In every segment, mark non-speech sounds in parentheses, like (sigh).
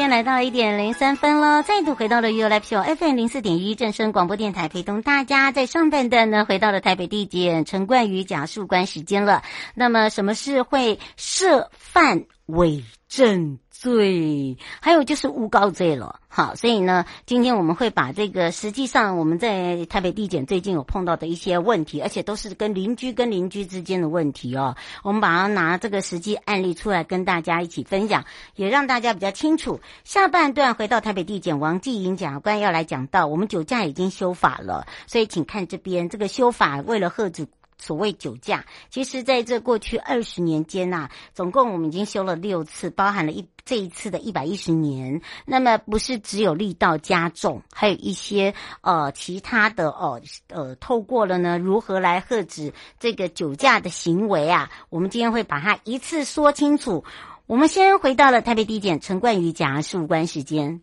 间来到一点零三分了，再度回到了 You Live Show FM 零四点一正声广播电台，陪同大家在上半段呢，回到了台北地检陈冠宇讲述关时间了。那么，什么是会涉犯伪证罪，还有就是诬告罪了。好，所以呢，今天我们会把这个实际上我们在台北地检最近有碰到的一些问题，而且都是跟邻居跟邻居之间的问题哦。我们把它拿这个实际案例出来跟大家一起分享，也让大家比较清楚。下半段回到台北地检王继迎检察官要来讲到，我们酒驾已经修法了，所以请看这边这个修法为了遏止。所谓酒驾，其实在这过去二十年间呐、啊，总共我们已经修了六次，包含了一这一次的一百一十年。那么不是只有力道加重，还有一些呃其他的哦呃，透过了呢，如何来遏止这个酒驾的行为啊？我们今天会把它一次说清楚。我们先回到了台北地检陈冠瑜假诉关时间。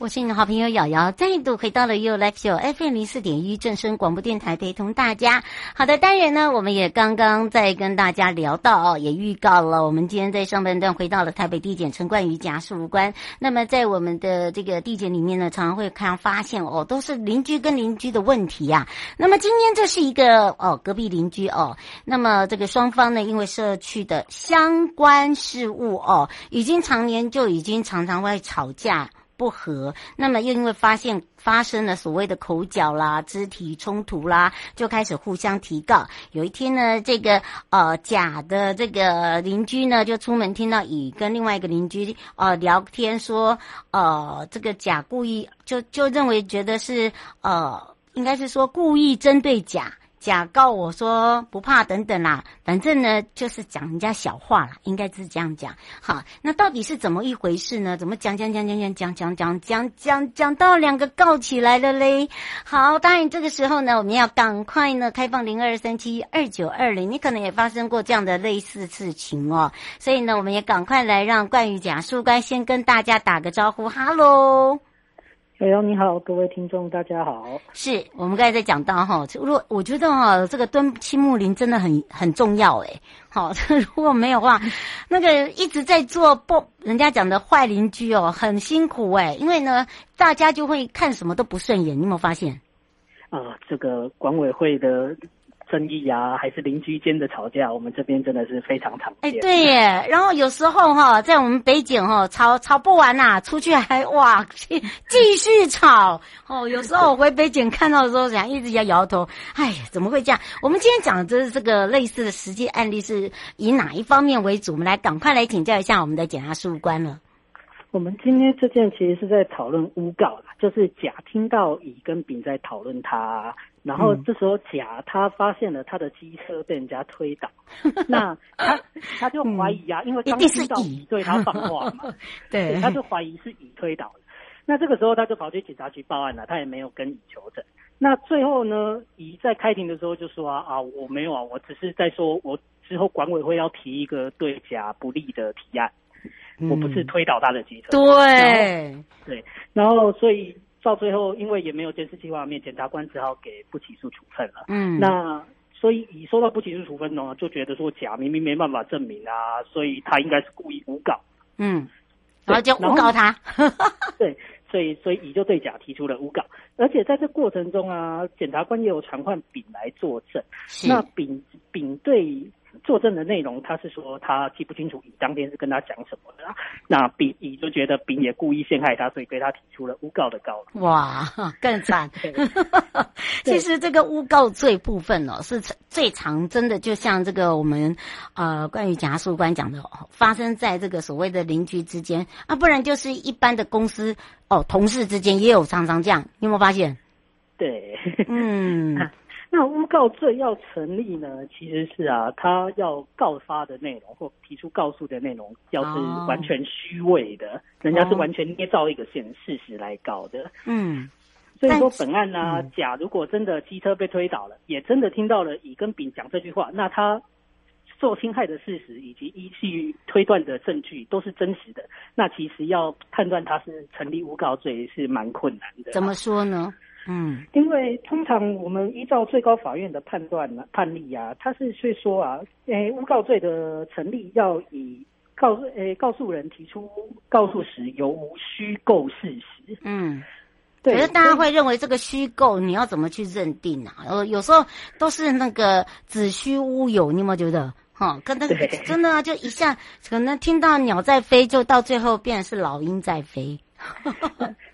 我是你的好朋友瑶瑶，再度回到了 You Live Show FM 零四点一正声广播电台，陪同大家。好的，当然呢，我们也刚刚在跟大家聊到哦，也预告了，我们今天在上半段回到了台北地检陈冠瑜假诉关。那么在我们的这个地检里面呢，常常会看发现哦，都是邻居跟邻居的问题呀、啊。那么今天这是一个哦隔壁邻居哦，那么这个双方呢，因为社区的相关事务哦，已经常年就已经常常会吵架。不和，那么又因为发现发生了所谓的口角啦、肢体冲突啦，就开始互相提告。有一天呢，这个呃甲的这个邻居呢，就出门听到乙跟另外一个邻居呃聊天说，呃这个甲故意就就认为觉得是呃应该是说故意针对甲。甲告我说不怕等等啦，反正呢就是讲人家小话啦，应该是这样讲。好，那到底是怎么一回事呢？怎么讲讲讲讲讲讲讲讲讲讲讲到两个告起来了嘞？好，当然这个时候呢，我们要赶快呢开放零二三七二九二零，你可能也发生过这样的类似事情哦，所以呢，我们也赶快来让冠宇假诉关先跟大家打个招呼，哈喽。哎呦，你好，各位听众，大家好。是我们刚才在讲到哈，如果我觉得哈，这个蹲青木林真的很很重要哎。好，(laughs) 如果没有话，那个一直在做不人家讲的坏邻居哦，很辛苦哎。因为呢，大家就会看什么都不顺眼，你有没有发现？啊、呃，这个管委会的。争议啊，还是邻居间的吵架，我们这边真的是非常常见。哎，对耶。然后有时候哈，在我们北景哈，吵吵不完呐、啊，出去还哇继续吵。哦，有时候我回北景看到的时候，想一直要摇头。哎呀，怎么会这样？我们今天讲的就是这个类似的实际案例，是以哪一方面为主？我们来赶快来请教一下我们的检察事务官了。我们今天这件其实是在讨论诬告啦，就是甲听到乙跟丙在讨论他。然后这时候甲他发现了他的机车被人家推倒，嗯、(laughs) 那他他就怀疑啊，嗯、因为刚听到乙对他放话嘛，(laughs) 对，他就怀疑是乙推倒的。那这个时候他就跑去警察局报案了，他也没有跟乙求证。那最后呢，乙在开庭的时候就说啊啊，我没有啊，我只是在说我之后管委会要提一个对甲不利的提案，嗯、我不是推倒他的机车。对对，然后所以。到最后，因为也没有监视器画面，检察官只好给不起诉处分了。嗯，那所以乙收到不起诉处分呢，就觉得说甲明明没办法证明啊，所以他应该是故意诬告。嗯，然后就诬告他。(laughs) 对，所以所以乙就对甲提出了诬告，而且在这过程中啊，检察官也有传唤丙来作证。那丙丙对。作证的内容，他是说他记不清楚乙当天是跟他讲什么的啦。那丙乙就觉得丙也故意陷害他，所以对他提出了诬告的告。哇，更惨！(laughs) (laughs) 其实这个诬告罪部分哦，是最常真的，就像这个我们呃关于检察事务官讲的，发生在这个所谓的邻居之间啊，不然就是一般的公司哦同事之间也有常常这样，你有没有发现？对，嗯。(laughs) 那诬告罪要成立呢，其实是啊，他要告发的内容或提出告诉的内容，要是完全虚伪的，哦、人家是完全捏造一个现事实来告的。嗯，所以说本案呢、啊，嗯、甲如果真的机车被推倒了，也真的听到了乙跟丙讲这句话，那他受侵害的事实以及依据推断的证据都是真实的，那其实要判断他是成立诬告罪是蛮困难的。怎么说呢？嗯，因为通常我们依照最高法院的判断呢，判例啊，他是会说啊，诶，诬告罪的成立要以告诶告诉人提出告诉时有无虚构事实。嗯，对。可是大家会认为这个虚构你要怎么去认定啊？呃，有时候都是那个子虚乌有，你有没有觉得？哈、哦，跟那个真的啊，就一下可能听到鸟在飞，就到最后变成是老鹰在飞。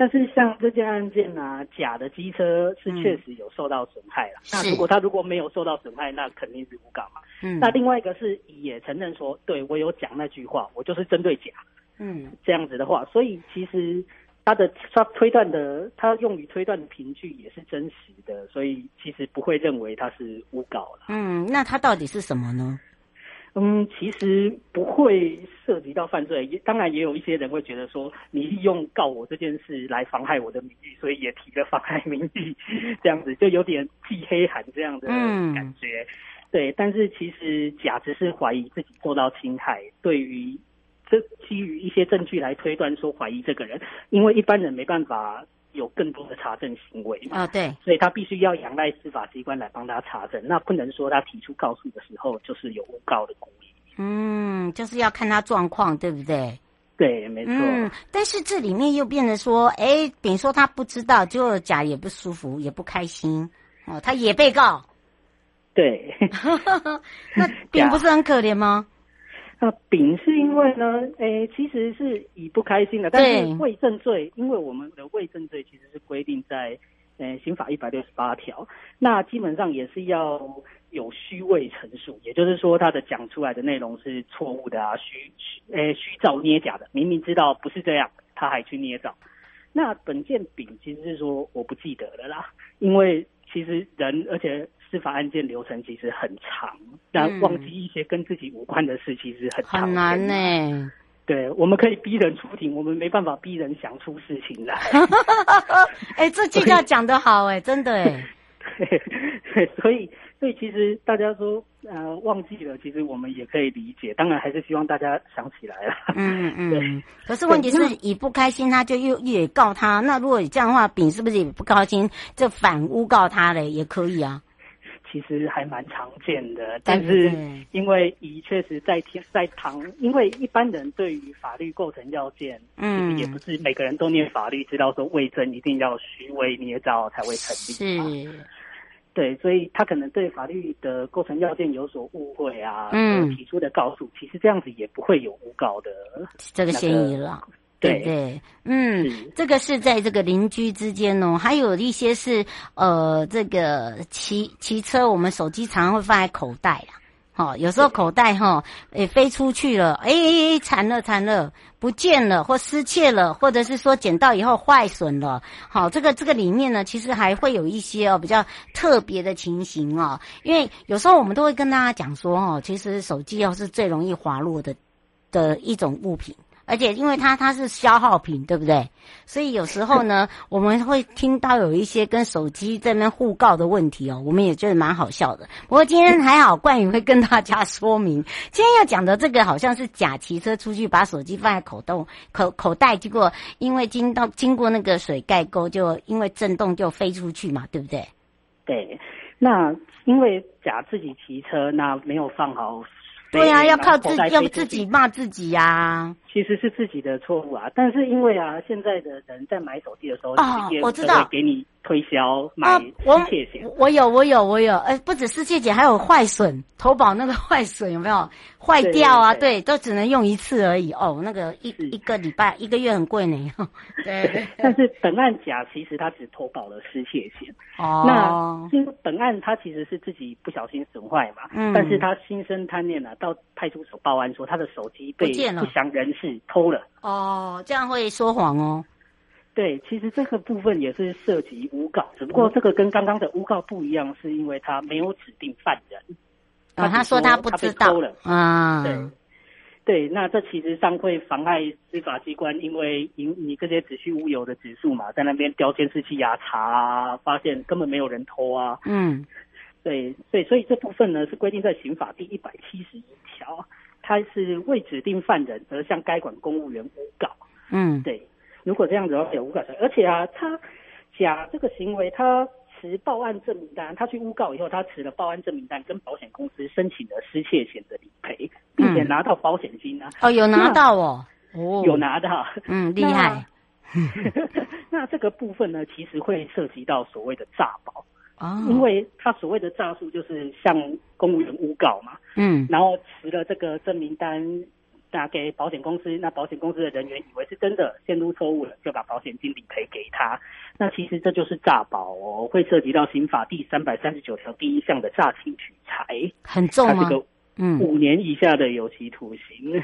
但是像这件案件啊，假的机车是确实有受到损害了。嗯、那如果他如果没有受到损害，那肯定是诬告嘛。嗯。那另外一个是也承认说，对我有讲那句话，我就是针对假。嗯。这样子的话，所以其实他的他推断的，他用于推断的凭据也是真实的，所以其实不会认为他是诬告了。嗯，那他到底是什么呢？嗯，其实不会涉及到犯罪，也当然也有一些人会觉得说，你利用告我这件事来妨害我的名誉，所以也提了妨害名誉，这样子就有点记黑函这样的感觉。嗯、对，但是其实甲只是怀疑自己受到侵害，对于这基于一些证据来推断说怀疑这个人，因为一般人没办法。有更多的查证行为嘛？啊、哦，对，所以他必须要仰赖司法机关来帮他查证。那不能说他提出告诉的时候就是有诬告的故意。嗯，就是要看他状况，对不对？对，没错。嗯，但是这里面又变得说，哎，丙说他不知道，就甲也不舒服，也不开心哦，他也被告。(laughs) 对，(laughs) 那丙不是很可怜吗？(laughs) 那丙是因为呢，哎，其实是乙不开心的，但是伪证罪，因为我们的伪证罪其实是规定在，诶，刑法一百六十八条，那基本上也是要有虚伪陈述，也就是说他的讲出来的内容是错误的啊，虚虚，诶，虚造捏假的，明明知道不是这样，他还去捏造。那本件丙其实是说我不记得了啦，因为其实人，而且。司法案件流程其实很长，但忘记一些跟自己无关的事，其实很长很难呢、欸。对，我们可以逼人出庭，我们没办法逼人想出事情来。(laughs) 哎、欸，这句话讲得好哎、欸，真的哎、欸。对，对，所以。所以其实大家说呃忘记了，其实我们也可以理解。当然还是希望大家想起来了。嗯嗯。(laughs) 对。可是问题是，乙不开心，他就又也告他。那如果这样的话，丙是不是也不高兴，就反诬告他嘞？也可以啊。其实还蛮常见的，但是因为乙确实在天在堂，因为一般人对于法律构成要件，嗯，也不是每个人都念法律知道说伪证一定要虚伪捏造才会成立。是。对，所以他可能对法律的构成要件有所误会啊，嗯，提出的告诉，其实这样子也不会有诬告的这个嫌疑了。对对，嗯，这个是在这个邻居之间哦，还有一些是呃，这个骑骑车，我们手机常常会放在口袋啊。好，有时候口袋哈，诶飞出去了，哎，惨了残了，不见了或失窃了，或者是说捡到以后坏损了。好，这个这个里面呢，其实还会有一些哦比较特别的情形哦，因为有时候我们都会跟大家讲说哦，其实手机哦是最容易滑落的的一种物品。而且因为它它是消耗品，对不对？所以有时候呢，(laughs) 我们会听到有一些跟手机这边互告的问题哦，我们也觉得蛮好笑的。不过今天还好，冠宇会跟大家说明，今天要讲的这个好像是假骑车出去，把手机放在口洞口口袋，结果因为经到经过那个水盖沟，就因为震动就飞出去嘛，对不对？对，那因为假自己骑车，那没有放好。对呀、啊，要靠自己，要自己骂自己呀、啊。其实是自己的错误啊，但是因为啊，现在的人在买手机的时候，哦，我知道，给你推销买失窃险、哦。我有，我有，我有，呃，不止失窃险，还有坏损，投保那个 (laughs) 坏损有没有？坏掉啊？对，对，对，对，都只能用一次而已。哦，那个一一个礼拜、一个月很贵呢。(laughs) 对，但是本案甲其实他只投保了失窃险。哦，那因为本案他其实是自己不小心损坏嘛，嗯，但是他心生贪念啊，到派出所报案说他的手机被不详人士。偷了哦，这样会说谎哦。对，其实这个部分也是涉及诬告，只不过这个跟刚刚的诬告不一样，是因为他没有指定犯人。啊、哦，他说他不知道了啊。对，对，那这其实上会妨碍司法机关，因为你你这些子虚乌有的指数嘛，在那边调监视器啊查啊，发现根本没有人偷啊。嗯，对对，所以这部分呢是规定在刑法第一百七十一条。他是未指定犯人而向该管公务员诬告，嗯，对。如果这样子的话，有诬告权。而且啊，他假这个行为，他持报案证明单，他去诬告以后，他持了报案证明单，跟保险公司申请了失窃险的理赔，并且拿到保险金啊。哦，有拿到哦，哦，有拿到，嗯，厉害。(laughs) 那这个部分呢，其实会涉及到所谓的诈保。啊，因为他所谓的诈术就是向公务员诬告嘛，嗯，然后持了这个证明单打给保险公司，那保险公司的人员以为是真的，陷入错误了，就把保险金理赔给他。那其实这就是诈保哦，会涉及到刑法第三百三十九条第一项的诈欺取财，很重吗？嗯，五年以下的有期徒刑，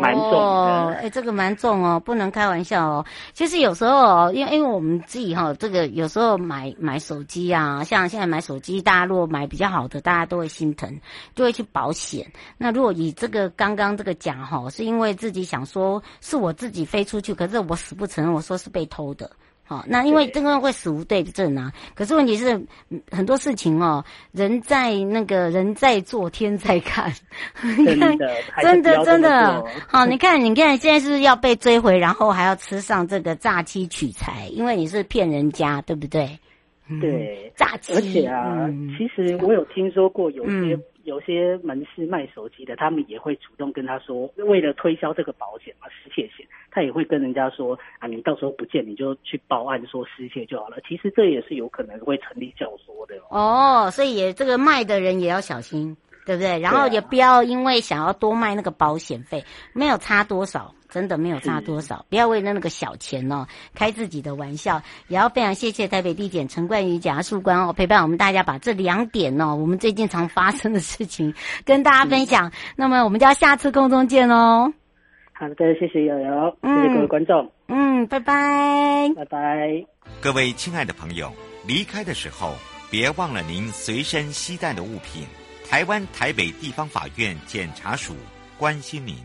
蛮、嗯、重的。哎、欸，这个蛮重哦，不能开玩笑哦。其实有时候，因为因为我们自己哈，这个有时候买买手机啊，像现在买手机，大家如果买比较好的，大家都会心疼，就会去保险。那如果以这个刚刚这个讲哈，是因为自己想说是我自己飞出去，可是我死不承认，我说是被偷的。好，那因为这个会死无对证啊。可是问题是，很多事情哦，人在那个人在做天在 (laughs) 看。真的，真的，真的。好，你看，你看，现在是要被追回，然后还要吃上这个诈欺取财，因为你是骗人家，对不对？对，诈欺。而且啊，嗯、其实我有听说过有些。有些门市卖手机的，他们也会主动跟他说，为了推销这个保险嘛，失窃险，他也会跟人家说啊，你到时候不见，你就去报案说失窃就好了。其实这也是有可能会成立教唆的哦。哦，所以也这个卖的人也要小心，对不对？然后也不要因为想要多卖那个保险费，没有差多少。真的没有差多少，不要为了那个小钱哦开自己的玩笑。也要非常谢谢台北地检陈冠宇检察事官哦陪伴我们大家把这两点哦我们最近常发生的事情 (laughs) 跟大家分享。那么我们就要下次空中见哦。好的，谢谢瑶瑶，谢谢各位观众，嗯，拜拜，拜拜。各位亲爱的朋友，离开的时候别忘了您随身携带的物品。台湾台北地方法院检察署关心您。